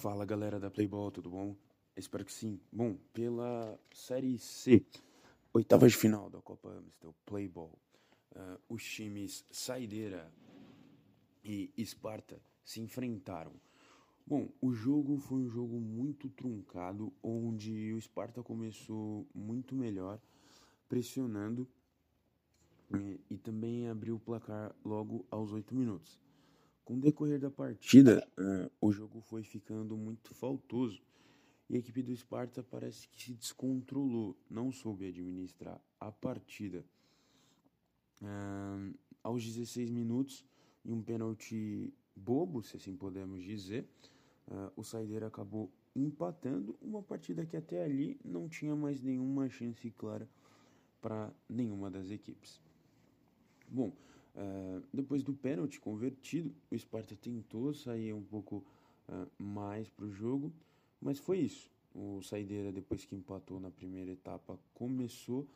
Fala galera da Playball, tudo bom? Espero que sim. Bom, pela Série C, oitava de final da Copa Amstel Playball, uh, os times Saideira e Esparta se enfrentaram. Bom, o jogo foi um jogo muito truncado, onde o Esparta começou muito melhor, pressionando e, e também abriu o placar logo aos oito minutos. Com o decorrer da partida, uh, o jogo foi ficando muito faltoso e a equipe do Sparta parece que se descontrolou, não soube administrar a partida. Uh, aos 16 minutos, em um pênalti bobo, se assim podemos dizer, uh, o Saideira acabou empatando uma partida que até ali não tinha mais nenhuma chance clara para nenhuma das equipes. Bom, Uh, depois do pênalti convertido, o Sparta tentou sair um pouco uh, mais para o jogo, mas foi isso. O Saideira, depois que empatou na primeira etapa, começou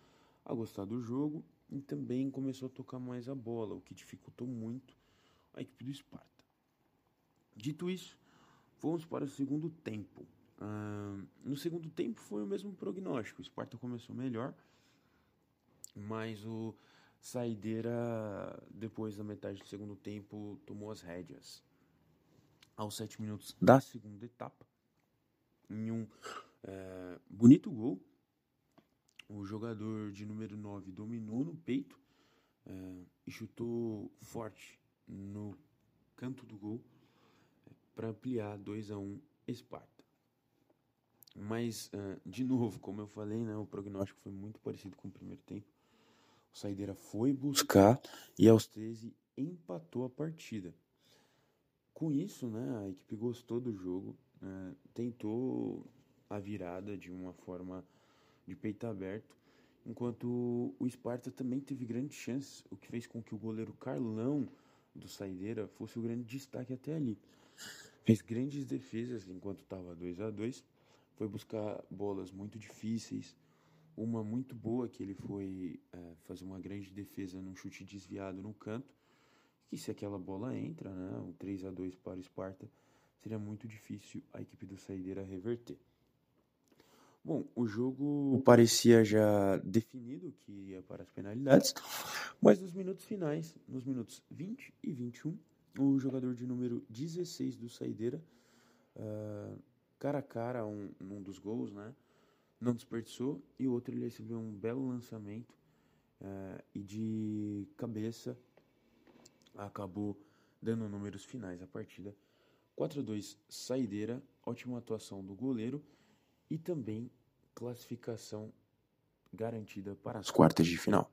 a gostar do jogo e também começou a tocar mais a bola, o que dificultou muito a equipe do Sparta. Dito isso, vamos para o segundo tempo. Uh, no segundo tempo foi o mesmo prognóstico. O Sparta começou melhor, mas o Saideira, depois da metade do segundo tempo, tomou as rédeas. Aos sete minutos da segunda etapa, em um é, bonito gol, o jogador de número 9 dominou no peito é, e chutou forte no canto do gol é, para ampliar 2 a 1 um Esparta. Mas, de novo, como eu falei, né, o prognóstico foi muito parecido com o primeiro tempo. O Saideira foi buscar e aos 13 empatou a partida. Com isso, né, a equipe gostou do jogo, né, tentou a virada de uma forma de peito aberto, enquanto o Esparta também teve grandes chances, o que fez com que o goleiro Carlão do Saideira fosse o grande destaque até ali. Fez grandes defesas enquanto estava 2 a 2 foi buscar bolas muito difíceis, uma muito boa que ele foi é, fazer uma grande defesa num chute desviado no canto, que se aquela bola entra, né, um 3 a 2 para o Sparta, seria muito difícil a equipe do Saideira reverter. Bom, o jogo parecia já definido que ia para as penalidades, mas nos minutos finais, nos minutos 20 e 21, o jogador de número 16 do Saideira, uh, cara a cara um, um dos gols, né, não desperdiçou e o outro ele recebeu um belo lançamento uh, e de cabeça acabou dando números finais à partida. 4 a 2 saideira, ótima atuação do goleiro e também classificação garantida para as quartas de final.